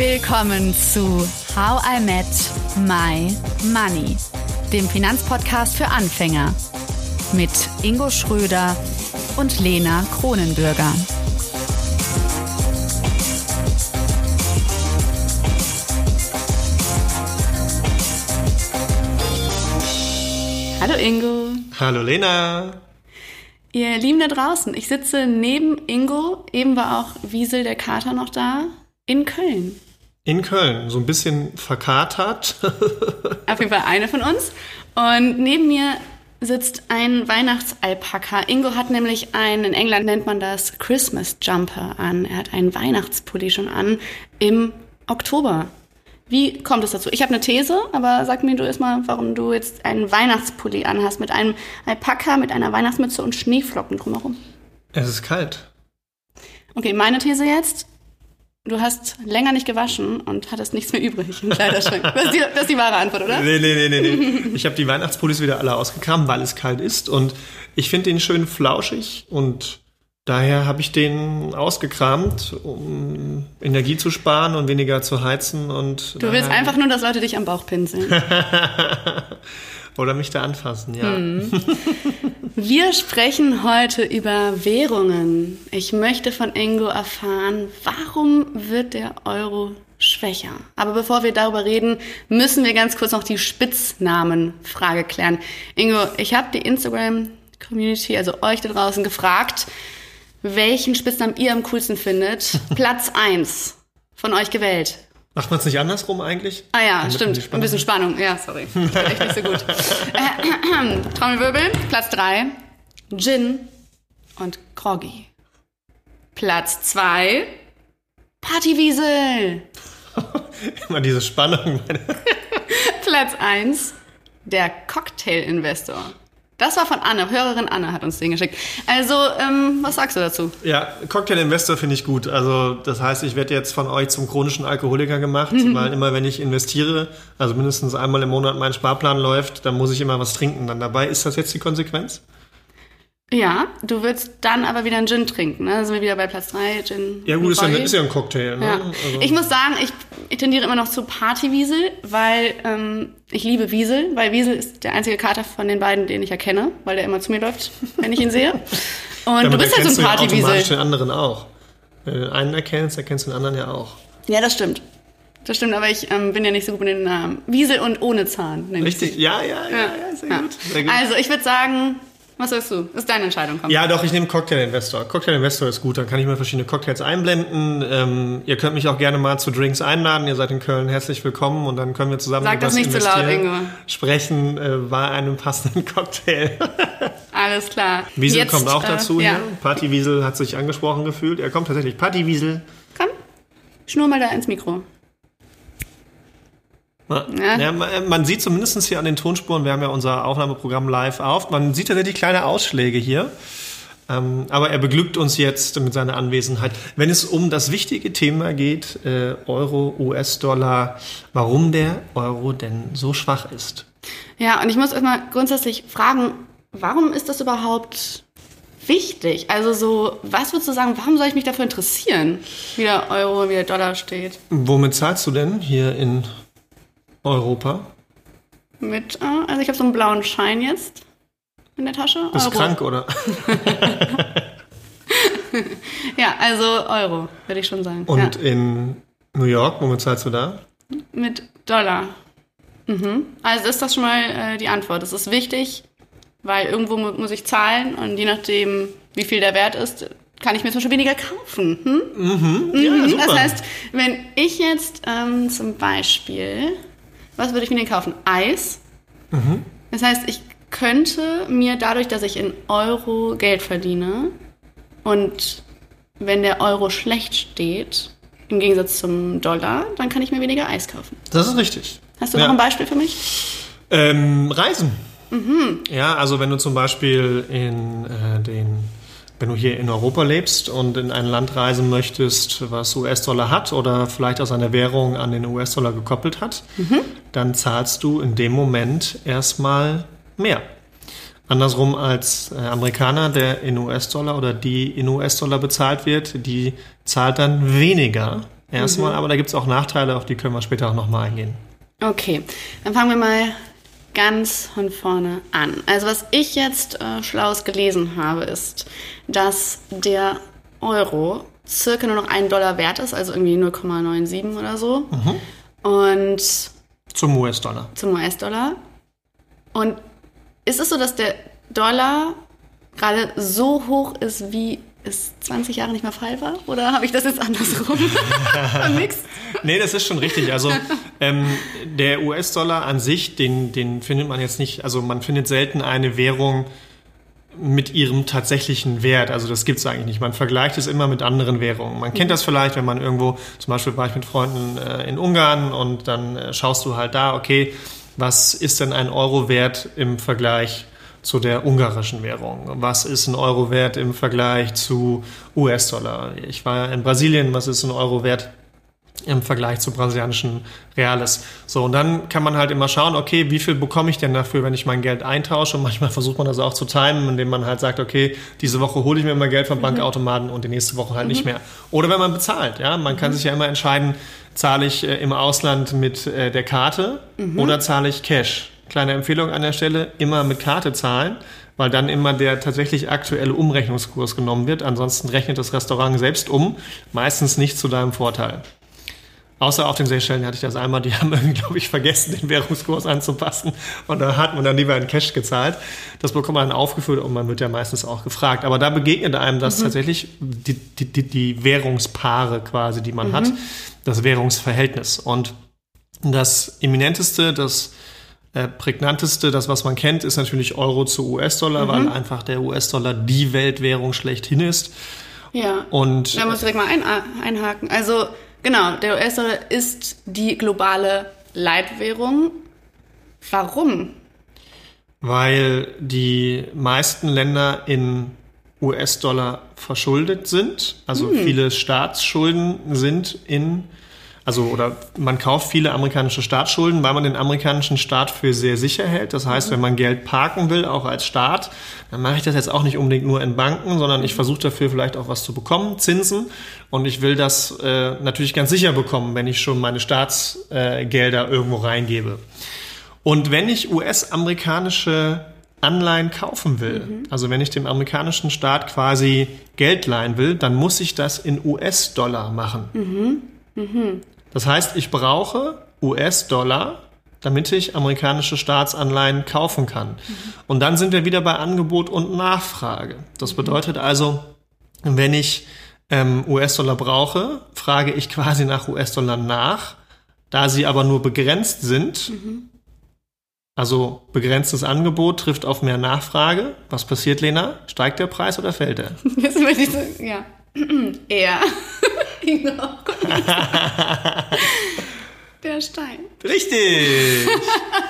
Willkommen zu How I Met My Money, dem Finanzpodcast für Anfänger mit Ingo Schröder und Lena Kronenbürger. Hallo Ingo. Hallo Lena. Ihr Lieben da draußen, ich sitze neben Ingo, eben war auch Wiesel der Kater noch da, in Köln. In Köln, so ein bisschen verkatert. Auf jeden Fall eine von uns. Und neben mir sitzt ein Weihnachtsalpaka. Ingo hat nämlich einen, in England nennt man das Christmas Jumper an. Er hat einen Weihnachtspulli schon an im Oktober. Wie kommt es dazu? Ich habe eine These, aber sag mir du erstmal, warum du jetzt einen Weihnachtspulli anhast mit einem Alpaka, mit einer Weihnachtsmütze und Schneeflocken drumherum. Es ist kalt. Okay, meine These jetzt. Du hast länger nicht gewaschen und hattest nichts mehr übrig im Kleiderschrank. Das ist die, das ist die wahre Antwort, oder? Nee, nee, nee, nee. nee. Ich habe die Weihnachtspullis wieder alle ausgekramt, weil es kalt ist. Und ich finde den schön flauschig und daher habe ich den ausgekramt, um Energie zu sparen und weniger zu heizen. Und Du willst einfach nur, dass Leute dich am Bauch pinseln. Oder mich da anfassen, ja. Hm. Wir sprechen heute über Währungen. Ich möchte von Ingo erfahren, warum wird der Euro schwächer? Aber bevor wir darüber reden, müssen wir ganz kurz noch die Spitznamenfrage klären. Ingo, ich habe die Instagram-Community, also euch da draußen, gefragt, welchen Spitznamen ihr am coolsten findet. Platz 1 von euch gewählt. Macht man es nicht andersrum eigentlich? Ah ja, man stimmt. Ein bisschen Spannung. Ja, sorry. Echt nicht so gut. Trommelwirbel. Platz 3. Gin und Groggy. Platz 2. Partywiesel. Immer diese Spannung. Platz 1. Der Cocktail-Investor. Das war von Anne. Hörerin Anne hat uns den geschickt. Also, ähm, was sagst du dazu? Ja, Cocktail Investor finde ich gut. Also das heißt, ich werde jetzt von euch zum chronischen Alkoholiker gemacht, weil immer wenn ich investiere, also mindestens einmal im Monat mein Sparplan läuft, dann muss ich immer was trinken dann dabei. Ist das jetzt die Konsequenz? Ja, du würdest dann aber wieder einen Gin trinken. Ne? Da sind wir wieder bei Platz 3. Gin Ja gut, ist ja, Groggy. ist ja ein Cocktail. Ne? Ja. Also, Ich muss sagen, ich, ich tendiere immer noch zu Partywiesel, weil ähm, ich liebe Wiesel, weil Wiesel ist der einzige Kater von den beiden, den ich erkenne, weil der immer zu mir läuft, wenn ich ihn sehe. Und damit du bist halt so ein du ja automatisch Partywiesel. den anderen auch. Wenn du den einen erkennst, erkennst du den anderen ja auch. Ja, das stimmt. Das stimmt, aber ich ähm, bin ja nicht so gut mit den Namen. Wiesel und ohne Zahn. Richtig? Ja, ja, ja, ja, sehr, Ja. Gut. sehr gut. Also, ich würde sagen, was sagst du? Ist deine Entscheidung, komm. Ja, doch, ich nehme Cocktail Investor. Cocktail Investor ist gut, dann kann ich mir verschiedene Cocktails einblenden. Ähm, ihr könnt mich auch gerne mal zu Drinks einladen. Ihr seid in Köln herzlich willkommen und dann können wir zusammen Sag das nicht zu laut, Ingo. sprechen äh, bei einem passenden Cocktail. Alles klar. Wiesel Jetzt, kommt auch äh, dazu ja. hier. Party Wiesel hat sich angesprochen gefühlt. Er kommt tatsächlich. Party Wiesel. Komm, schnur mal da ins Mikro. Ja. Ja. Man sieht zumindest hier an den Tonspuren, wir haben ja unser Aufnahmeprogramm live auf, man sieht tatsächlich kleine Ausschläge hier. Ähm, aber er beglückt uns jetzt mit seiner Anwesenheit. Wenn es um das wichtige Thema geht, äh, Euro, US-Dollar, warum der Euro denn so schwach ist. Ja, und ich muss erstmal grundsätzlich fragen, warum ist das überhaupt wichtig? Also so, was würdest du sagen, warum soll ich mich dafür interessieren, wie der Euro, wie der Dollar steht? Womit zahlst du denn hier in Europa? Mit, äh, also ich habe so einen blauen Schein jetzt in der Tasche. Bist Euro. krank oder? Ja, also Euro, würde ich schon sagen. Und ja. in New York, womit zahlst du da? Mit Dollar. Mhm. Also ist das schon mal äh, die Antwort. Das ist wichtig, weil irgendwo mu muss ich zahlen und je nachdem, wie viel der Wert ist, kann ich mir zum Beispiel weniger kaufen. Hm? Ja, Mhm, super. Das heißt, wenn ich jetzt ähm, zum Beispiel, was würde ich mir denn kaufen? Eis. Mhm. Das heißt, ich könnte mir dadurch, dass ich in Euro Geld verdiene und wenn der Euro schlecht steht, im Gegensatz zum Dollar, dann kann ich mir weniger Eis kaufen. Das ist richtig. Hast du Ja. noch ein Beispiel für mich? Ähm, Reisen. Mhm. Ja, also wenn du zum Beispiel in äh, den, wenn du hier in Europa lebst und in ein Land reisen möchtest, was US-Dollar hat oder vielleicht aus einer Währung an den US-Dollar gekoppelt hat, Mhm. dann zahlst du in dem Moment erstmal mehr. Andersrum als äh, Amerikaner, der in US-Dollar oder die in US-Dollar bezahlt wird, die zahlt dann weniger erstmal, aber da gibt es auch Nachteile, auf die können wir später auch nochmal eingehen. Okay, dann fangen wir mal ganz von vorne an. Also was ich jetzt äh, schlaus gelesen habe, ist, dass der Euro circa nur noch einen Dollar wert ist, also irgendwie 0,97 oder so. Und Zum US-Dollar. zum US-Dollar. Und ist es so, dass der Dollar gerade so hoch ist, wie es 20 Jahre nicht mehr Fall war? Oder habe ich das jetzt andersrum vermixt? Nee, das ist schon richtig. Also ähm, der US-Dollar an sich, den, den findet man jetzt nicht, also man findet selten eine Währung mit ihrem tatsächlichen Wert. Also das gibt's eigentlich nicht. Man vergleicht es immer mit anderen Währungen. Man kennt das vielleicht, wenn man irgendwo, zum Beispiel war ich mit Freunden äh, in Ungarn und dann äh, schaust du halt da, okay, was ist denn ein Euro wert im Vergleich zu der ungarischen Währung? Was ist ein Euro wert im Vergleich zu US-Dollar? Ich war in Brasilien, was ist ein Euro wert im Vergleich zu brasilianischen Reales. So, und dann kann man halt immer schauen, okay, wie viel bekomme ich denn dafür, wenn ich mein Geld eintausche? Und manchmal versucht man das auch zu timen, indem man halt sagt, okay, diese Woche hole ich mir mal Geld vom Bankautomaten und die nächste Woche halt nicht mehr. Oder wenn man bezahlt, ja, man kann sich ja immer entscheiden, zahle ich äh, im Ausland mit äh, der Karte oder zahle ich Cash? Kleine Empfehlung an der Stelle, immer mit Karte zahlen, weil dann immer der tatsächlich aktuelle Umrechnungskurs genommen wird. Ansonsten rechnet das Restaurant selbst um, meistens nicht zu deinem Vorteil. Außer auf den Seychellen hatte ich das einmal, die haben irgendwie, glaube ich, vergessen, den Währungskurs anzupassen. Und da hat man dann lieber in Cash gezahlt. Das bekommt man dann aufgeführt und man wird ja meistens auch gefragt. Aber da begegnet einem das tatsächlich die, die, die, die Währungspaare quasi, die man hat, das Währungsverhältnis. Und das eminenteste, das äh, prägnanteste, das was man kennt, ist natürlich Euro zu US-Dollar, weil einfach der US-Dollar die Weltwährung schlechthin ist. Ja. Und Da muss ich direkt mal ein, einhaken. Also, genau, der US-Dollar ist die globale Leitwährung. Warum? weil die meisten Länder in US-Dollar verschuldet sind. Also viele Staatsschulden sind in, also oder man kauft viele amerikanische Staatsschulden, weil man den amerikanischen Staat für sehr sicher hält. Das heißt, wenn man Geld parken will, auch als Staat, dann mache ich das jetzt auch nicht unbedingt nur in Banken, sondern ich versuche dafür vielleicht auch was zu bekommen, Zinsen. Und ich will das äh, natürlich ganz sicher bekommen, wenn ich schon meine Staatsgelder äh, irgendwo reingebe. Und wenn ich US-amerikanische Anleihen kaufen will, also wenn ich dem amerikanischen Staat quasi Geld leihen will, dann muss ich das in US-Dollar machen. Das heißt, ich brauche US-Dollar, damit ich amerikanische Staatsanleihen kaufen kann. Und dann sind wir wieder bei Angebot und Nachfrage. Das bedeutet also, wenn ich ähm, US-Dollar brauche, frage ich quasi nach US-Dollar nach. Da sie aber nur begrenzt sind, also begrenztes Angebot trifft auf mehr Nachfrage. Was passiert, Lena? Steigt der Preis oder fällt er? Jetzt möchte ich so, ja. Er. genau. Der Stein. Richtig!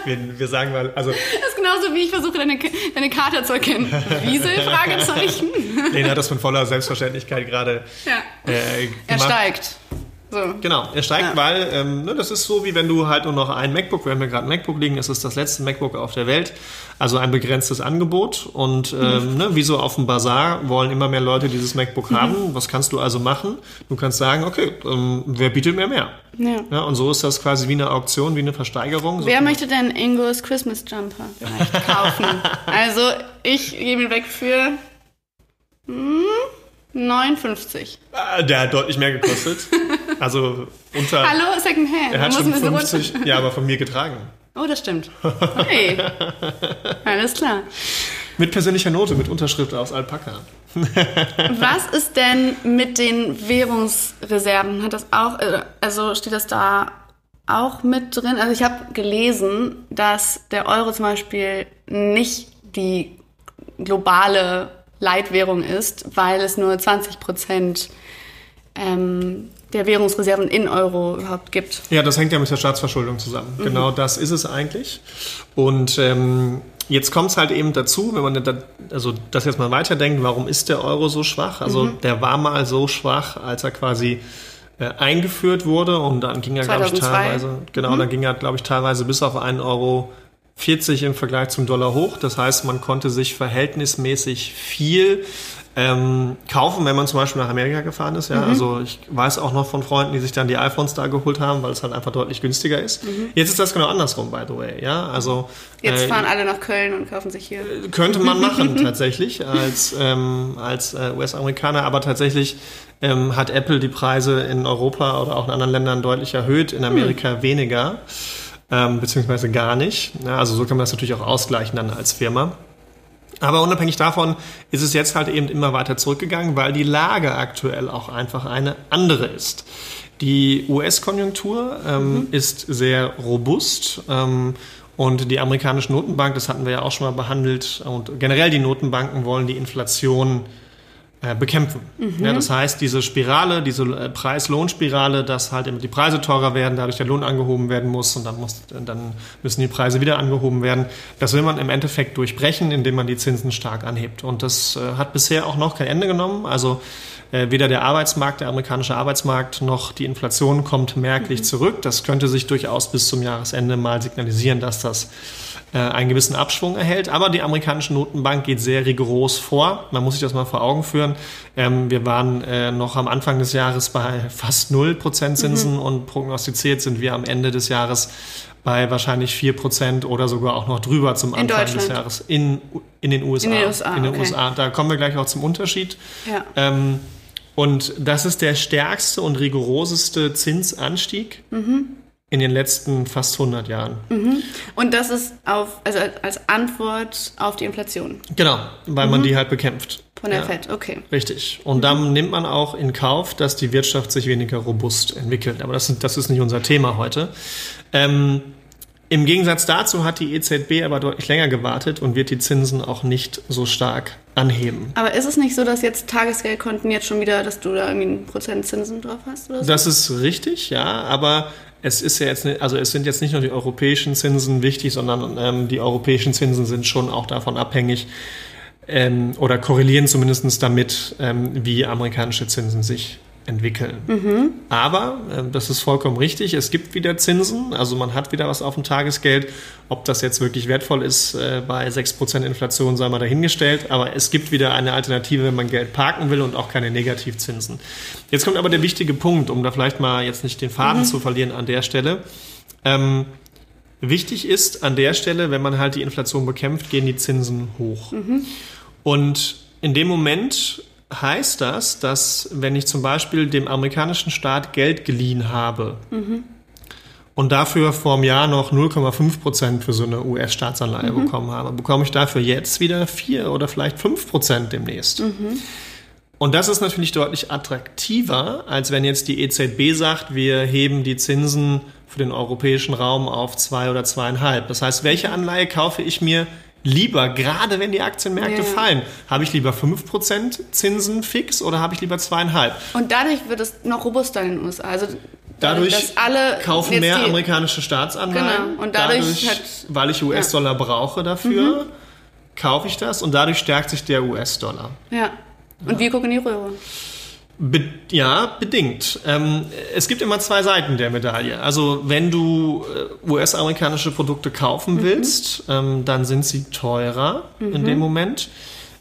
wir, wir sagen mal, also Das ist genauso wie ich versuche, deine, deine Karte zu erkennen. Wiesel? Fragezeichen. Lena hat das mit voller Selbstverständlichkeit gerade Ja. äh, Er steigt. So. Genau, er steigt, Ja. weil ähm, ne, das ist so, wie wenn du halt nur noch ein MacBook, wir haben ja gerade ein MacBook liegen, es ist das letzte MacBook auf der Welt, also ein begrenztes Angebot und ähm, ne, wie so auf dem Bazar wollen immer mehr Leute dieses MacBook haben. Was kannst du also machen? Du kannst sagen, okay, ähm, wer bietet mir mehr? Ja. Ja, und so ist das quasi wie eine Auktion, wie eine Versteigerung. So Wer möchte denn Ingos Christmas Jumper vielleicht kaufen? also, ich gebe ihn weg für hm, 59. Ah, Der hat deutlich mehr gekostet. Also unter. Hallo, Secondhand. Er hat schon müssen wir so 50, ja, aber von mir getragen. Oh, das stimmt. Okay. Alles klar. Mit persönlicher Note, mit Unterschrift aus Alpaka. Was ist denn mit den Währungsreserven? Hat das auch, äh, also steht das da auch mit drin? Also ich habe gelesen, dass der Euro zum Beispiel nicht die globale Leitwährung ist, weil es nur 20 Prozent ähm, der Währungsreserven in Euro überhaupt gibt. Ja, das hängt ja mit der Staatsverschuldung zusammen. Genau das ist es eigentlich. Und ähm, jetzt kommt es halt eben dazu, wenn man da, also das jetzt mal weiterdenkt, warum ist der Euro so schwach? Also der war mal so schwach, als er quasi äh, eingeführt wurde und dann ging er, glaube ich, 2002. teilweise, genau, dann ging er, glaube ich, teilweise bis auf einen Euro 40 im Vergleich zum Dollar hoch. Das heißt, man konnte sich verhältnismäßig viel ähm, kaufen, wenn man zum Beispiel nach Amerika gefahren ist. Ja? Mhm. Also ich weiß auch noch von Freunden, die sich dann die iPhones da geholt haben, weil es halt einfach deutlich günstiger ist. Mhm. Jetzt ist das genau andersrum, by the way. Ja? Also, Jetzt äh, fahren alle nach Köln und kaufen sich hier. Könnte man machen tatsächlich als, ähm, als äh, US-Amerikaner, aber tatsächlich ähm, hat Apple die Preise in Europa oder auch in anderen Ländern deutlich erhöht, in Amerika mhm. weniger, ähm, beziehungsweise gar nicht. Ja, also so kann man das natürlich auch ausgleichen dann als Firma. Aber unabhängig davon ist es jetzt halt eben immer weiter zurückgegangen, weil die Lage aktuell auch einfach eine andere ist. Die US-Konjunktur ähm, mhm. ist sehr robust. Ähm, und die amerikanische Notenbank, das hatten wir ja auch schon mal behandelt, und generell die Notenbanken wollen die Inflation bekämpfen. Mhm. Ja, das heißt, diese Spirale, diese äh, Preis-Lohn-Spirale, dass halt die Preise teurer werden, dadurch der Lohn angehoben werden muss und dann, muss, dann müssen die Preise wieder angehoben werden. Das will man im Endeffekt durchbrechen, indem man die Zinsen stark anhebt. Und das äh, hat bisher auch noch kein Ende genommen. Also äh, weder der Arbeitsmarkt, der amerikanische Arbeitsmarkt, noch die Inflation kommt merklich mhm. zurück. Das könnte sich durchaus bis zum Jahresende mal signalisieren, dass das äh, einen gewissen Abschwung erhält. Aber die amerikanische Notenbank geht sehr rigoros vor. Man muss sich das mal vor Augen führen. Ähm, wir waren äh, noch am Anfang des Jahres bei fast 0% Zinsen mhm. und prognostiziert sind wir am Ende des Jahres bei wahrscheinlich 4% oder sogar auch noch drüber zum in Anfang des Jahres in, in den USA. In den USA, in den okay. USA. Da kommen wir gleich auch zum Unterschied. Ja. Ähm, und das ist der stärkste und rigoroseste Zinsanstieg. Mhm in den letzten fast 100 Jahren. Mhm. Und das ist auf, also als Antwort auf die Inflation. Genau, weil mhm. man die halt bekämpft. Von der ja, FED, okay. Richtig. Und mhm. dann nimmt man auch in Kauf, dass die Wirtschaft sich weniger robust entwickelt. Aber das, das ist nicht unser Thema heute. Ähm, Im Gegensatz dazu hat die EZB aber deutlich länger gewartet und wird die Zinsen auch nicht so stark anheben. Aber ist es nicht so, dass jetzt Tagesgeldkonten jetzt schon wieder, dass du da irgendwie einen Prozent Zinsen drauf hast? Oder so? Das ist richtig, ja. Aber es ist ja jetzt, also es sind jetzt nicht nur die europäischen Zinsen wichtig, sondern ähm, die europäischen Zinsen sind schon auch davon abhängig ähm, oder korrelieren zumindest damit, ähm, wie amerikanische Zinsen sich entwickeln. Mhm. Aber, äh, das ist vollkommen richtig, es gibt wieder Zinsen, also man hat wieder was auf dem Tagesgeld. Ob das jetzt wirklich wertvoll ist äh, bei 6% Inflation, sei mal dahingestellt, aber es gibt wieder eine Alternative, wenn man Geld parken will und auch keine Negativzinsen. Jetzt kommt aber der wichtige Punkt, um da vielleicht mal jetzt nicht den Faden mhm. zu verlieren an der Stelle. Ähm, wichtig ist an der Stelle, wenn man halt die Inflation bekämpft, gehen die Zinsen hoch. Mhm. Und in dem Moment heißt das, dass wenn ich zum Beispiel dem amerikanischen Staat Geld geliehen habe mhm. und dafür vor einem Jahr noch 0,5 Prozent für so eine US-Staatsanleihe mhm. bekommen habe, bekomme ich dafür jetzt wieder 4 oder vielleicht 5 Prozent demnächst. Mhm. Und das ist natürlich deutlich attraktiver, als wenn jetzt die EZB sagt, wir heben die Zinsen für den europäischen Raum auf zwei oder zweieinhalb. Das heißt, welche Anleihe kaufe ich mir lieber, gerade wenn die Aktienmärkte ja. fallen, habe ich lieber 5% Zinsen fix oder habe ich lieber zweieinhalb? Und dadurch wird es noch robuster in den USA. Also dadurch kaufen mehr die, amerikanische Staatsanleihen. Genau. Und dadurch, dadurch hat, weil ich US-Dollar ja. brauche dafür, mhm. kaufe ich das und dadurch stärkt sich der US-Dollar. Ja. Und ja. wir gucken die Röhre. Be ja, bedingt. Ähm, es gibt immer zwei Seiten der Medaille. Also wenn du äh, US-amerikanische Produkte kaufen mhm. willst, ähm, dann sind sie teurer mhm. in dem Moment.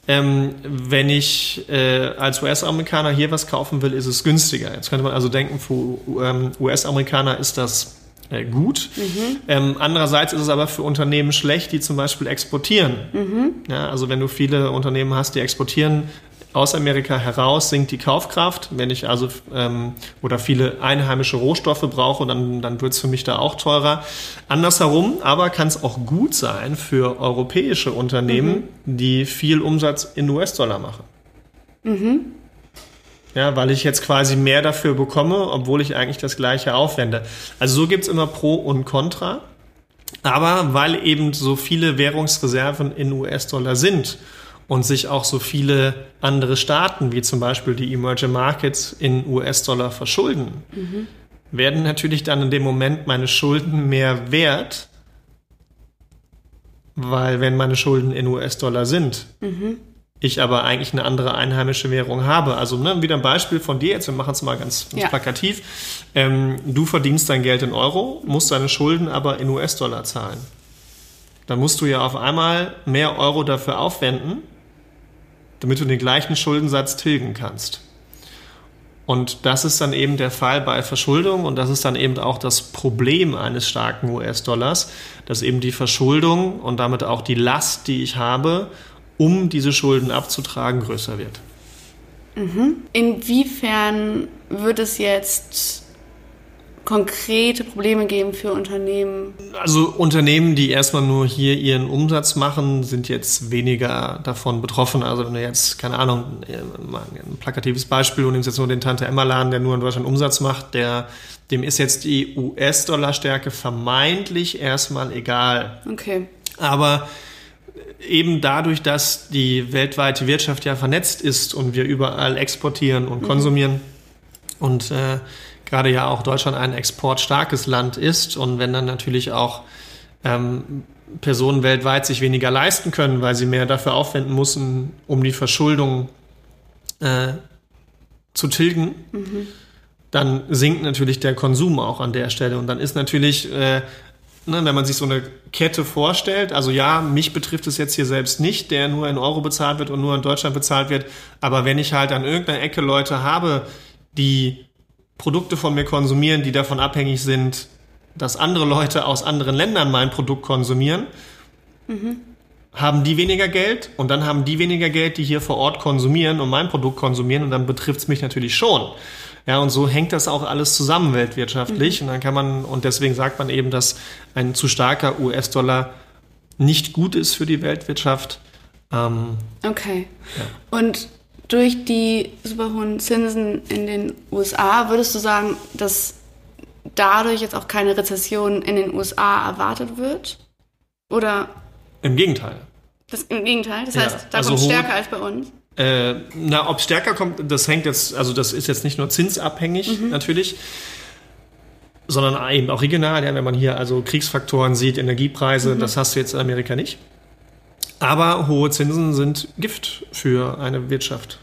Ähm, wenn ich äh, als US-Amerikaner hier was kaufen will, ist es günstiger. Jetzt könnte man also denken, für ähm, US-Amerikaner ist das äh, gut. Mhm. Ähm, andererseits ist es aber für Unternehmen schlecht, die zum Beispiel exportieren. Mhm. Ja, also wenn du viele Unternehmen hast, die exportieren, aus Amerika heraus sinkt die Kaufkraft. Wenn ich also ähm, oder viele einheimische Rohstoffe brauche, dann, dann wird es für mich da auch teurer. Andersherum aber kann es auch gut sein für europäische Unternehmen, mhm. die viel Umsatz in US-Dollar machen. Mhm. Ja, weil ich jetzt quasi mehr dafür bekomme, obwohl ich eigentlich das gleiche aufwende. Also so gibt es immer Pro und Contra. Aber weil eben so viele Währungsreserven in US-Dollar sind und sich auch so viele andere Staaten, wie zum Beispiel die Emerging Markets, in US-Dollar verschulden, mhm. werden natürlich dann in dem Moment meine Schulden mehr wert, weil wenn meine Schulden in US-Dollar sind, mhm. ich aber eigentlich eine andere einheimische Währung habe. Also ne, wieder ein Beispiel von dir jetzt, wir machen es mal ganz, ganz ja. plakativ. Ähm, du verdienst dein Geld in Euro, musst deine Schulden aber in US-Dollar zahlen. Dann musst du ja auf einmal mehr Euro dafür aufwenden, damit du den gleichen Schuldensatz tilgen kannst. Und das ist dann eben der Fall bei Verschuldung und das ist dann eben auch das Problem eines starken US-Dollars, dass eben die Verschuldung und damit auch die Last, die ich habe, um diese Schulden abzutragen, größer wird. Mhm. Inwiefern wird es jetzt konkrete Probleme geben für Unternehmen? Also Unternehmen, die erstmal nur hier ihren Umsatz machen, sind jetzt weniger davon betroffen. Also wenn du jetzt, keine Ahnung, ein plakatives Beispiel, du nimmst jetzt nur den Tante-Emma-Laden, der nur in Deutschland Umsatz macht, der, dem ist jetzt die US-Dollar-Stärke vermeintlich erstmal egal. Okay. Aber eben dadurch, dass die weltweite Wirtschaft ja vernetzt ist und wir überall exportieren und mhm. konsumieren mhm. und äh, gerade ja auch Deutschland ein exportstarkes Land ist und wenn dann natürlich auch ähm, Personen weltweit sich weniger leisten können, weil sie mehr dafür aufwenden müssen, um die Verschuldung äh, zu tilgen, mhm. dann sinkt natürlich der Konsum auch an der Stelle. Und dann ist natürlich, äh, ne, wenn man sich so eine Kette vorstellt, also ja, mich betrifft es jetzt hier selbst nicht, der nur in Euro bezahlt wird und nur in Deutschland bezahlt wird, aber wenn ich halt an irgendeiner Ecke Leute habe, die Produkte von mir konsumieren, die davon abhängig sind, dass andere Leute aus anderen Ländern mein Produkt konsumieren, mhm. haben die weniger Geld und dann haben die weniger Geld, die hier vor Ort konsumieren und mein Produkt konsumieren und dann betrifft es mich natürlich schon. Ja, und so hängt das auch alles zusammen weltwirtschaftlich. Mhm. Und dann kann man, und deswegen sagt man eben, dass ein zu starker US-Dollar nicht gut ist für die Weltwirtschaft. Ähm, okay. Ja. Und durch die super hohen Zinsen in den USA, würdest du sagen, dass dadurch jetzt auch keine Rezession in den USA erwartet wird? Oder? Im Gegenteil. Das, Im Gegenteil? Das heißt, da also kommt stärker als bei uns? Äh, na, ob stärker kommt, das hängt jetzt, also das ist jetzt nicht nur zinsabhängig mhm. natürlich, sondern eben auch regional. Ja, wenn man hier also Kriegsfaktoren sieht, Energiepreise, mhm. das hast du jetzt in Amerika nicht. Aber hohe Zinsen sind Gift für eine Wirtschaft.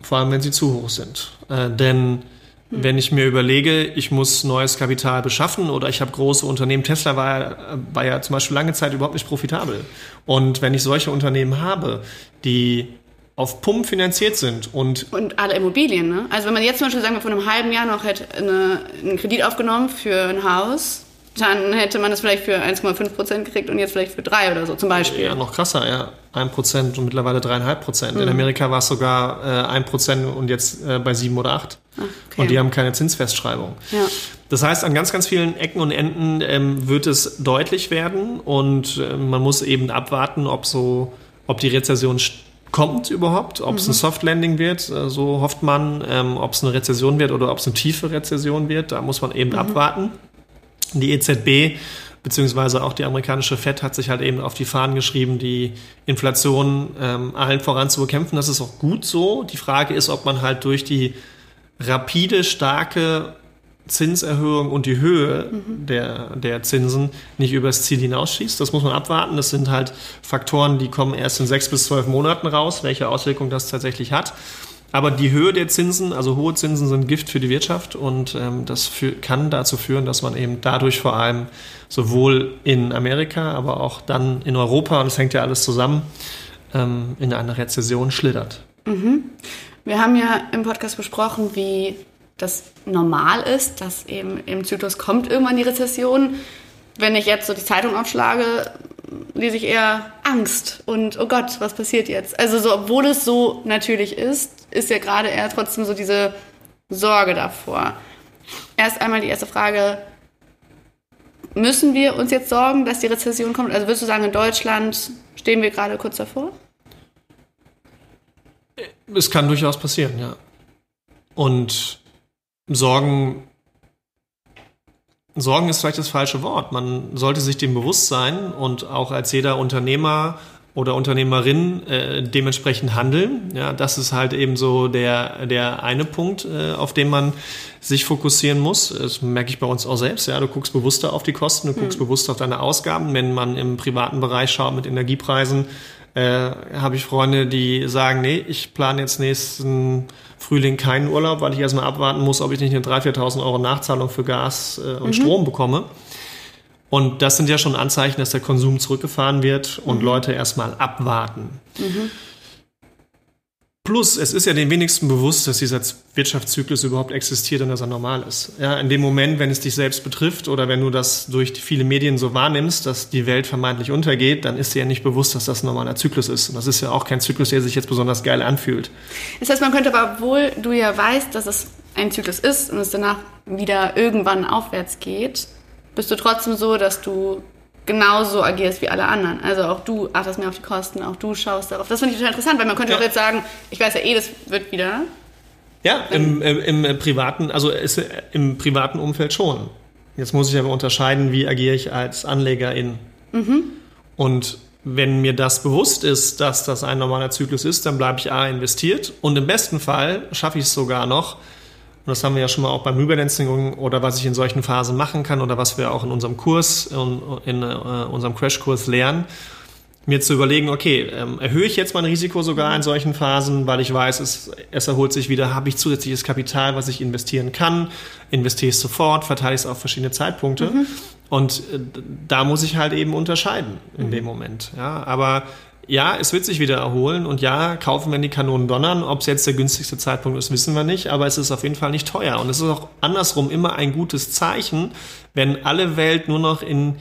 Vor allem, wenn sie zu hoch sind. Äh, denn hm. wenn ich mir überlege, ich muss neues Kapital beschaffen oder ich habe große Unternehmen, Tesla war ja, war ja zum Beispiel lange Zeit überhaupt nicht profitabel. Und wenn ich solche Unternehmen habe, die auf Pump finanziert sind und und alle Immobilien, ne? Also wenn man jetzt zum Beispiel sagen wir vor einem halben Jahr noch hätte eine, einen Kredit aufgenommen für ein Haus, dann hätte man das vielleicht für 1,5 Prozent gekriegt und jetzt vielleicht für 3 oder so zum Beispiel. Ja, noch krasser, ja. 1 Prozent und mittlerweile 3,5 Prozent. Mhm. In Amerika war es sogar äh, 1 Prozent und jetzt äh, bei 7 oder 8. Okay. Und die haben keine Zinsfestschreibung. Ja. Das heißt, an ganz, ganz vielen Ecken und Enden ähm, wird es deutlich werden und äh, man muss eben abwarten, ob so, ob die Rezession kommt überhaupt, ob es mhm. ein Soft Landing wird, äh, so hofft man, ähm, ob es eine Rezession wird oder ob es eine tiefe Rezession wird, da muss man eben mhm. abwarten. Die EZB beziehungsweise auch die amerikanische Fed hat sich halt eben auf die Fahnen geschrieben, die Inflation ähm, allen voran zu bekämpfen. Das ist auch gut so. Die Frage ist, ob man halt durch die rapide, starke Zinserhöhung und die Höhe mhm. der, der Zinsen nicht übers Ziel hinausschießt. Das muss man abwarten. Das sind halt Faktoren, die kommen erst in sechs bis zwölf Monaten raus, welche Auswirkungen das tatsächlich hat. Aber die Höhe der Zinsen, also hohe Zinsen sind Gift für die Wirtschaft und ähm, das für, kann dazu führen, dass man eben dadurch vor allem sowohl in Amerika, aber auch dann in Europa, und es hängt ja alles zusammen, ähm, in eine Rezession schlittert. Mhm. Wir haben ja im Podcast besprochen, wie das normal ist, dass eben im Zyklus kommt irgendwann die Rezession. Wenn ich jetzt so die Zeitung aufschlage, lese ich eher Angst und oh Gott, was passiert jetzt? Also so, obwohl es so natürlich ist, ist ja gerade eher trotzdem so diese Sorge davor. Erst einmal die erste Frage, müssen wir uns jetzt sorgen, dass die Rezession kommt? Also würdest du sagen, in Deutschland stehen wir gerade kurz davor? Es kann durchaus passieren, ja. Und Sorgen Sorgen ist vielleicht das falsche Wort. Man sollte sich dem bewusst sein und auch als jeder Unternehmer oder Unternehmerin äh, dementsprechend handeln. Ja, das ist halt eben so der, der eine Punkt, äh, auf den man sich fokussieren muss. Das merke ich bei uns auch selbst. Ja, du guckst bewusster auf die Kosten, du guckst mhm. bewusst auf deine Ausgaben. Wenn man im privaten Bereich schaut mit Energiepreisen, äh, habe ich Freunde, die sagen, nee, ich plane jetzt nächsten Frühling keinen Urlaub, weil ich erstmal abwarten muss, ob ich nicht eine 3.000, 4.000 Euro Nachzahlung für Gas äh, und mhm. Strom bekomme. Und das sind ja schon Anzeichen, dass der Konsum zurückgefahren wird und mhm. Leute erstmal abwarten. Mhm. Plus, es ist ja den wenigsten bewusst, dass dieser Wirtschaftszyklus überhaupt existiert und dass er normal ist. Ja, in dem Moment, wenn es dich selbst betrifft oder wenn du das durch viele Medien so wahrnimmst, dass die Welt vermeintlich untergeht, dann ist dir ja nicht bewusst, dass das ein normaler Zyklus ist. Und das ist ja auch kein Zyklus, der sich jetzt besonders geil anfühlt. Das heißt, man könnte aber, obwohl du ja weißt, dass es ein Zyklus ist und es danach wieder irgendwann aufwärts geht, bist du trotzdem so, dass du genauso agierst wie alle anderen. Also auch du achtest mehr auf die Kosten, auch du schaust darauf. Das finde ich total interessant, weil man könnte ja. auch jetzt sagen, ich weiß ja eh, das wird wieder. Ja, im, im, im, privaten, also ist, im privaten Umfeld schon. Jetzt muss ich aber unterscheiden, wie agiere ich als Anlegerin. Mhm. Und wenn mir das bewusst ist, dass das ein normaler Zyklus ist, dann bleibe ich A investiert und im besten Fall schaffe ich es sogar noch, und das haben wir ja schon mal auch beim Rebalancing oder was ich in solchen Phasen machen kann oder was wir auch in unserem Kurs, in, in uh, unserem Crashkurs lernen, mir zu überlegen, okay, ähm, erhöhe ich jetzt mein Risiko sogar in solchen Phasen, weil ich weiß, es, es erholt sich wieder, habe ich zusätzliches Kapital, was ich investieren kann, investiere ich sofort, verteile ich es auf verschiedene Zeitpunkte. Mhm. Und äh, da muss ich halt eben unterscheiden in mhm. dem Moment. Ja, aber ja, es wird sich wieder erholen und ja, kaufen, wenn die Kanonen donnern. Ob es jetzt der günstigste Zeitpunkt ist, wissen wir nicht, aber es ist auf jeden Fall nicht teuer. Und es ist auch andersrum immer ein gutes Zeichen, wenn alle Welt nur noch in,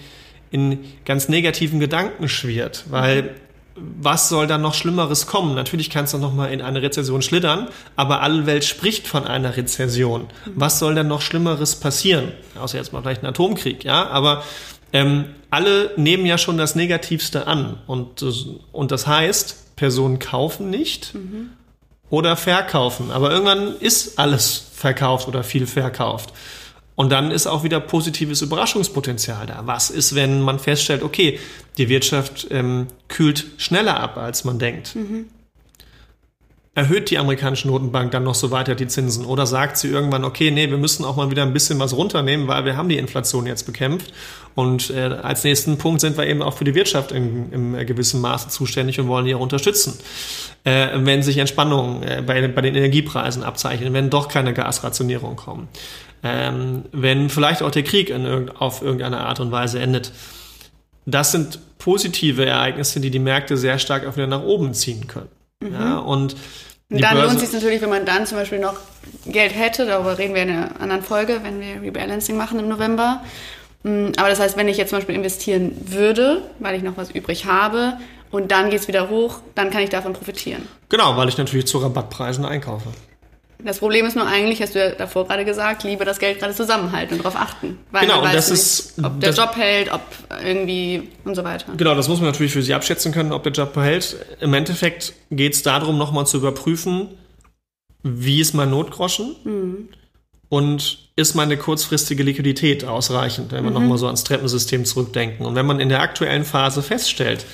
in ganz negativen Gedanken schwirrt, weil was soll dann noch Schlimmeres kommen? Natürlich kann es dann noch mal in eine Rezession schlittern, aber alle Welt spricht von einer Rezession. Was soll dann noch Schlimmeres passieren? Außer jetzt mal vielleicht ein Atomkrieg, ja, aber ähm, alle nehmen ja schon das Negativste an. Und, und das heißt, Personen kaufen nicht mhm. oder verkaufen. Aber irgendwann ist alles verkauft oder viel verkauft. Und dann ist auch wieder positives Überraschungspotenzial da. Was ist, wenn man feststellt, okay, die Wirtschaft ähm, kühlt schneller ab, als man denkt? Mhm erhöht die amerikanische Notenbank dann noch so weiter die Zinsen oder sagt sie irgendwann, okay, nee, wir müssen auch mal wieder ein bisschen was runternehmen, weil wir haben die Inflation jetzt bekämpft und äh, als nächsten Punkt sind wir eben auch für die Wirtschaft im, im gewissen Maße zuständig und wollen die auch unterstützen. Äh, wenn sich Entspannungen äh, bei, bei den Energiepreisen abzeichnen, wenn doch keine Gasrationierung kommen, ähm, wenn vielleicht auch der Krieg in irgend, auf irgendeine Art und Weise endet. Das sind positive Ereignisse, die die Märkte sehr stark auch wieder nach oben ziehen können. Mhm. Ja, und dann Börse lohnt es sich natürlich, wenn man dann zum Beispiel noch Geld hätte, darüber reden wir in einer anderen Folge, wenn wir Rebalancing machen im November. Mm, aber das heißt, wenn ich jetzt zum Beispiel investieren würde, weil ich noch was übrig habe und dann geht es wieder hoch, dann kann ich davon profitieren. Genau, weil ich natürlich zu Rabattpreisen einkaufe. Das Problem ist nur eigentlich, hast du ja davor gerade gesagt, lieber das Geld gerade zusammenhalten und darauf achten. Weil genau, und das nicht, ist. Ob der Job hält, ob irgendwie und so weiter. Genau, das muss man natürlich für sie abschätzen können, ob der Job hält. Im Endeffekt geht es darum, nochmal zu überprüfen, wie ist mein Notgroschen mhm. und ist meine kurzfristige Liquidität ausreichend, wenn wir mhm. nochmal so ans Treppensystem zurückdenken. Und wenn man in der aktuellen Phase feststellt,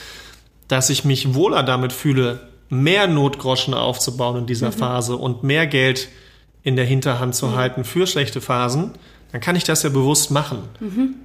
dass ich mich wohler damit fühle, mehr Notgroschen aufzubauen in dieser mhm. Phase und mehr Geld in der Hinterhand zu mhm. halten für schlechte Phasen, dann kann ich das ja bewusst machen. Mhm.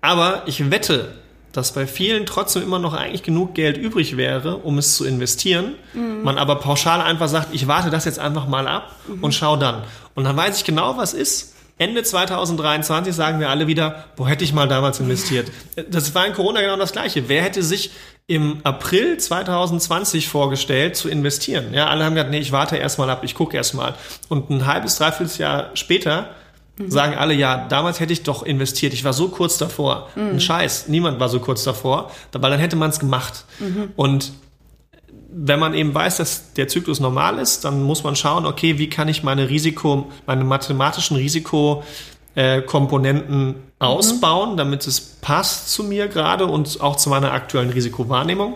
Aber ich wette, dass bei vielen trotzdem immer noch eigentlich genug Geld übrig wäre, um es zu investieren. Mhm. Man aber pauschal einfach sagt, ich warte das jetzt einfach mal ab mhm. und schau dann. Und dann weiß ich genau, was ist. Ende 2023 sagen wir alle wieder, wo hätte ich mal damals investiert? Das war in Corona genau das Gleiche. Wer hätte sich im April 2020 vorgestellt, zu investieren. Ja, alle haben gesagt, nee, ich warte erstmal ab, ich gucke erstmal. Und ein halbes, dreiviertel Jahr später mhm. sagen alle, ja, damals hätte ich doch investiert, ich war so kurz davor. Mhm. Ein Scheiß, niemand war so kurz davor, weil dann hätte man es gemacht. Mhm. Und wenn man eben weiß, dass der Zyklus normal ist, dann muss man schauen, okay, wie kann ich meine Risiko, meine mathematischen Risiko äh, Komponenten mhm. ausbauen, damit es passt zu mir gerade und auch zu meiner aktuellen Risikowahrnehmung.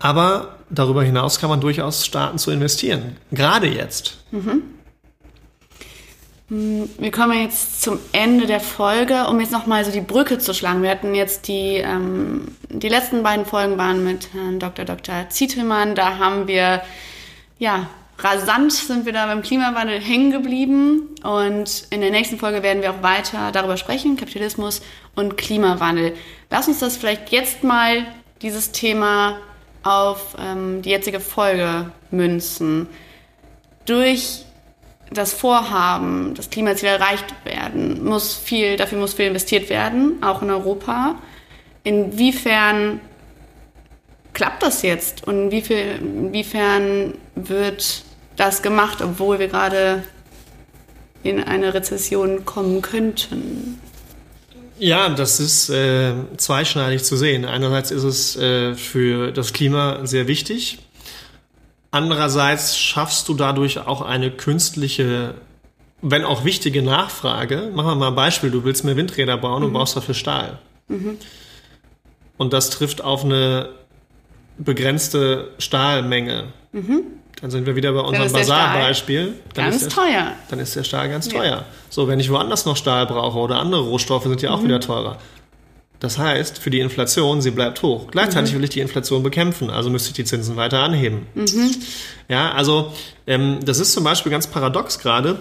Aber darüber hinaus kann man durchaus starten zu investieren. Gerade jetzt. Mhm. Wir kommen jetzt zum Ende der Folge, um jetzt nochmal so die Brücke zu schlagen. Wir hatten jetzt die, ähm, die letzten beiden Folgen waren mit Herrn Dr. Dr. Zietelmann. Da haben wir ja rasant sind wir da beim Klimawandel hängen geblieben und in der nächsten Folge werden wir auch weiter darüber sprechen, Kapitalismus und Klimawandel. Lass uns das vielleicht jetzt mal, dieses Thema, auf ähm, die jetzige Folge münzen. Durch das Vorhaben, das Klimaziel erreicht werden, muss viel, dafür muss viel investiert werden, auch in Europa. Inwiefern klappt das jetzt und inwiefern wird das gemacht, obwohl wir gerade in eine Rezession kommen könnten? Ja, das ist äh, zweischneidig zu sehen. Einerseits ist es äh, für das Klima sehr wichtig. Andererseits schaffst du dadurch auch eine künstliche, wenn auch wichtige Nachfrage. Machen wir mal ein Beispiel. Du willst mehr Windräder bauen mhm. und brauchst dafür Stahl. Mhm. Und das trifft auf eine begrenzte Stahlmenge. Mhm. Dann sind wir wieder bei unserem Basar-Beispiel. Ganz der, teuer. Dann ist der Stahl ganz teuer. Ja. So, wenn ich woanders noch Stahl brauche oder andere Rohstoffe sind ja auch mhm. wieder teurer. Das heißt, für die Inflation, sie bleibt hoch. Gleichzeitig mhm. will ich die Inflation bekämpfen, also müsste ich die Zinsen weiter anheben. Mhm. Ja, also ähm, das ist zum Beispiel ganz paradox gerade.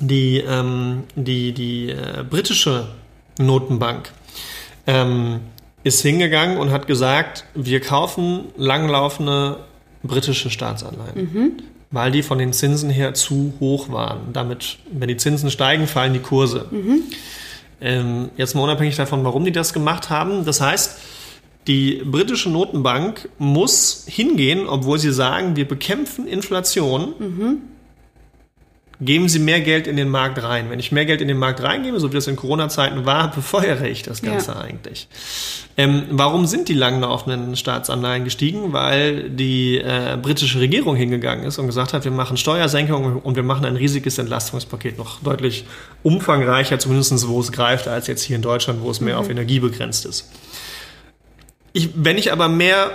Die, ähm, die, die äh, britische Notenbank ähm, ist hingegangen und hat gesagt, wir kaufen langlaufende britische Staatsanleihen, mhm. weil die von den Zinsen her zu hoch waren. Damit, wenn die Zinsen steigen, fallen die Kurse. Mhm. Ähm, jetzt mal unabhängig davon, warum die das gemacht haben. Das heißt, die britische Notenbank muss hingehen, obwohl sie sagen, wir bekämpfen Inflation, mhm geben Sie mehr Geld in den Markt rein. Wenn ich mehr Geld in den Markt reingebe, so wie das in Corona-Zeiten war, befeuere ich das Ganze ja. eigentlich. Ähm, warum sind die langlaufenden Staatsanleihen gestiegen? Weil die äh, britische Regierung hingegangen ist und gesagt hat, wir machen Steuersenkungen und wir machen ein riesiges Entlastungspaket, noch deutlich umfangreicher, zumindest wo es greift, als jetzt hier in Deutschland, wo es mehr mhm. auf Energie begrenzt ist. Ich, wenn ich aber mehr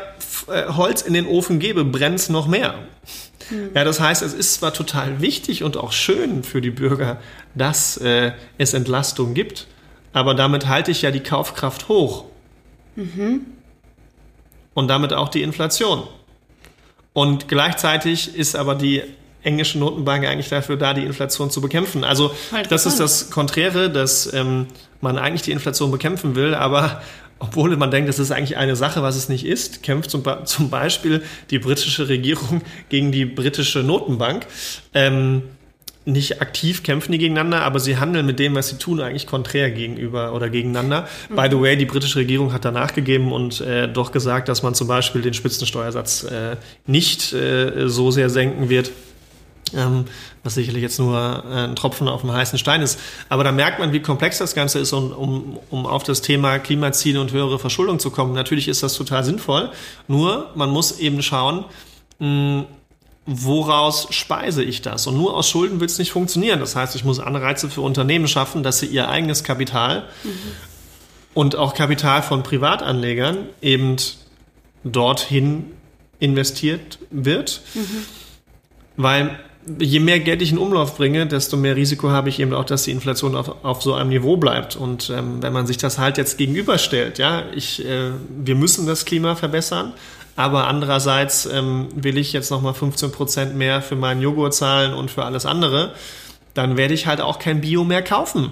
äh, Holz in den Ofen gebe, brennt es noch mehr. Mhm. Ja, das heißt, es ist zwar total wichtig und auch schön für die Bürger, dass äh, es Entlastung gibt, aber damit halte ich ja die Kaufkraft hoch. Mhm. Und damit auch die Inflation. Und gleichzeitig ist aber die englische Notenbank eigentlich dafür da, die Inflation zu bekämpfen. Also das ist das Konträre, dass ähm, man eigentlich die Inflation bekämpfen will, aber obwohl man denkt, das ist eigentlich eine Sache, was es nicht ist, kämpft zum, zum Beispiel die britische Regierung gegen die britische Notenbank. Ähm, nicht aktiv kämpfen die gegeneinander, aber sie handeln mit dem, was sie tun, eigentlich konträr gegenüber oder gegeneinander. Mhm. By the way, die britische Regierung hat danach gegeben und äh, doch gesagt, dass man zum Beispiel den Spitzensteuersatz äh, nicht äh, so sehr senken wird, ähm, was sicherlich jetzt nur äh, ein Tropfen auf dem heißen Stein ist. Aber da merkt man, wie komplex das Ganze ist, und, um, um auf das Thema Klimaziele und höhere Verschuldung zu kommen. Natürlich ist das total sinnvoll, nur man muss eben schauen, mh, woraus speise ich das? Und nur aus Schulden wird es nicht funktionieren. Das heißt, ich muss Anreize für Unternehmen schaffen, dass sie ihr eigenes Kapital mhm. und auch Kapital von Privatanlegern eben dorthin investiert wird. Mhm. Weil je mehr Geld ich in Umlauf bringe, desto mehr Risiko habe ich eben auch, dass die Inflation auf, auf so einem Niveau bleibt. Und ähm, wenn man sich das halt jetzt gegenüberstellt, ja, ich, äh, wir müssen das Klima verbessern, aber andererseits ähm, will ich jetzt nochmal 15 Prozent mehr für meinen Joghurt zahlen und für alles andere, dann werde ich halt auch kein Bio mehr kaufen.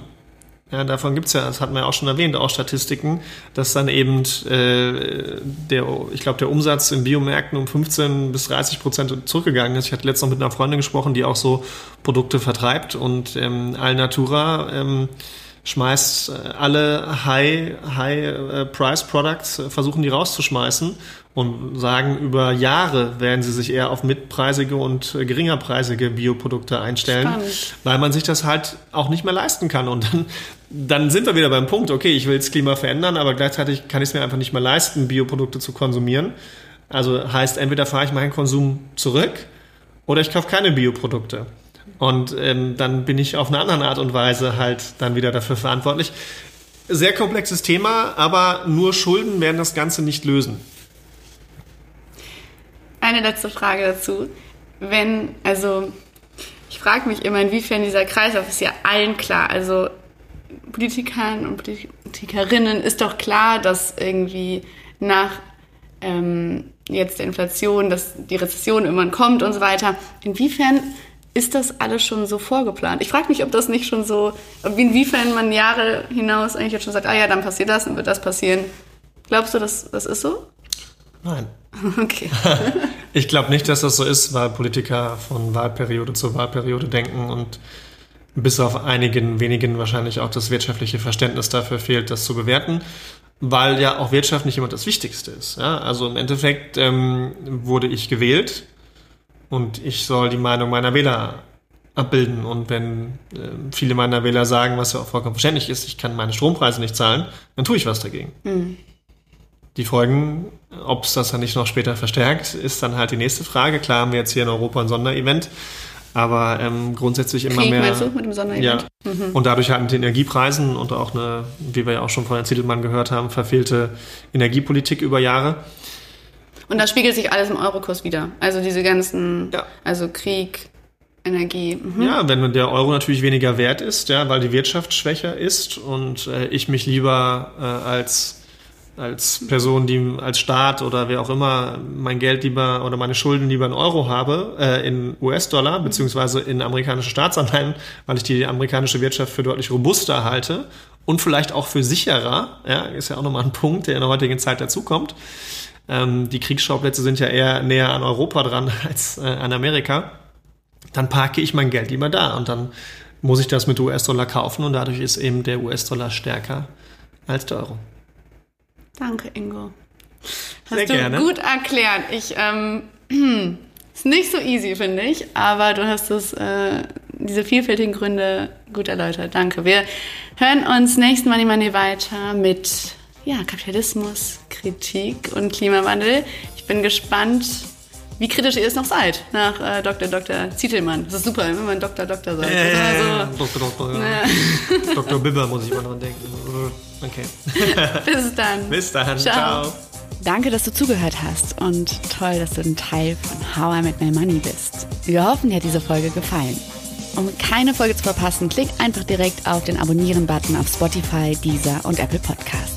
Ja, davon gibt's ja, das hatten wir ja auch schon erwähnt, auch Statistiken, dass dann eben äh, der, ich glaube, der Umsatz in Biomärkten um 15 bis 30 Prozent zurückgegangen ist. Ich hatte letztens noch mit einer Freundin gesprochen, die auch so Produkte vertreibt und ähm, Alnatura ähm, schmeißt äh, alle High, High äh, Price Products, äh, versuchen die rauszuschmeißen und sagen, über Jahre werden sie sich eher auf mitpreisige und geringerpreisige Bioprodukte einstellen, Spannend. weil man sich das halt auch nicht mehr leisten kann. Und dann, dann sind wir wieder beim Punkt, okay, ich will das Klima verändern, aber gleichzeitig kann ich es mir einfach nicht mehr leisten, Bioprodukte zu konsumieren. Also heißt, entweder fahre ich meinen Konsum zurück oder ich kaufe keine Bioprodukte. Und ähm, dann bin ich auf eine andere Art und Weise halt dann wieder dafür verantwortlich. Sehr komplexes Thema, aber nur Schulden werden das Ganze nicht lösen. Eine letzte Frage dazu. Wenn, also ich frage mich immer, inwiefern dieser Kreislauf ist ja allen klar. Also Politikern und Politikerinnen ist doch klar, dass irgendwie nach ähm, jetzt der Inflation, dass die Rezession irgendwann kommt und so weiter. Inwiefern ist das alles schon so vorgeplant? Ich frage mich, ob das nicht schon so, inwiefern man Jahre hinaus eigentlich jetzt schon sagt, ah ja, dann passiert das, dann wird das passieren. Glaubst du, das, das ist so? Nein. Okay. ich glaube nicht, dass das so ist, weil Politiker von Wahlperiode zu Wahlperiode denken und bis auf einigen wenigen wahrscheinlich auch das wirtschaftliche Verständnis dafür fehlt, das zu bewerten. weil ja auch Wirtschaft nicht immer das Wichtigste ist. Ja? Also im Endeffekt ähm, wurde ich gewählt und ich soll die Meinung meiner Wähler abbilden. Und wenn äh, viele meiner Wähler sagen, was ja auch vollkommen verständlich ist, ich kann meine Strompreise nicht zahlen, dann tue ich was dagegen. Mhm. Die Folgen, ob es das dann nicht noch später verstärkt, ist dann halt die nächste Frage. Klar haben wir jetzt hier in Europa ein Sonderevent, aber ähm, grundsätzlich immer Krieg, mehr. Meinst du, mit dem Sonderevent? Ja. Mhm. Und dadurch halt mit den Energiepreisen und auch eine, wie wir ja auch schon von Herrn Ziedelmann gehört haben, verfehlte Energiepolitik über Jahre. Und da spiegelt sich alles im Eurokurs wieder. Also diese ganzen, ja. also Krieg, Energie. Mhm. Ja, wenn der Euro natürlich weniger wert ist, ja, weil die Wirtschaft schwächer ist und äh, ich mich lieber äh, als als Person, die als Staat oder wer auch immer mein Geld lieber oder meine Schulden lieber in Euro habe, äh, in US-Dollar beziehungsweise in amerikanische Staatsanleihen, weil ich die amerikanische Wirtschaft für deutlich robuster halte und vielleicht auch für sicherer, ja, ist ja auch nochmal ein Punkt, der in der heutigen Zeit dazukommt. Ähm, die Kriegsschauplätze sind ja eher näher an Europa dran als äh, an Amerika dann parke ich mein Geld lieber da und dann muss ich das mit US-Dollar kaufen und dadurch ist eben der US-Dollar stärker als der Euro. Danke, Ingo. Hast Sehr du gerne. gut erklärt. Ich, ähm, ist nicht so easy, finde ich, aber du hast es, äh, diese vielfältigen Gründe gut erläutert. Danke. Wir hören uns nächsten Money Money weiter mit ja, Kapitalismus, Kritik und Klimawandel. Ich bin gespannt, wie kritisch ihr es noch seid nach äh, Dr. Dr. Zietelmann. Das ist super, wenn man Dr. Dr. sagt. Äh, also, Dr. Dr. Ja. Dr. Bibber muss ich mal dran denken. Okay. Bis dann. Bis dann. Ciao. Ciao. Danke, dass du zugehört hast und toll, dass du ein Teil von How I Met My Money bist. Wir hoffen, dir hat diese Folge gefallen. Um keine Folge zu verpassen, klick einfach direkt auf den Abonnieren-Button auf Spotify, Deezer und Apple Podcasts.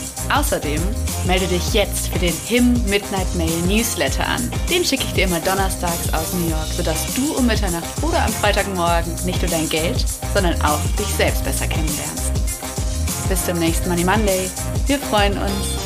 Außerdem melde dich jetzt für den HIM Midnight Mail Newsletter an. Den schicke ich dir immer donnerstags aus New York, sodass du um Mitternacht oder am Freitagmorgen nicht nur dein Geld, sondern auch dich selbst besser kennenlernst. Bis zum nächsten Money Monday. Wir freuen uns.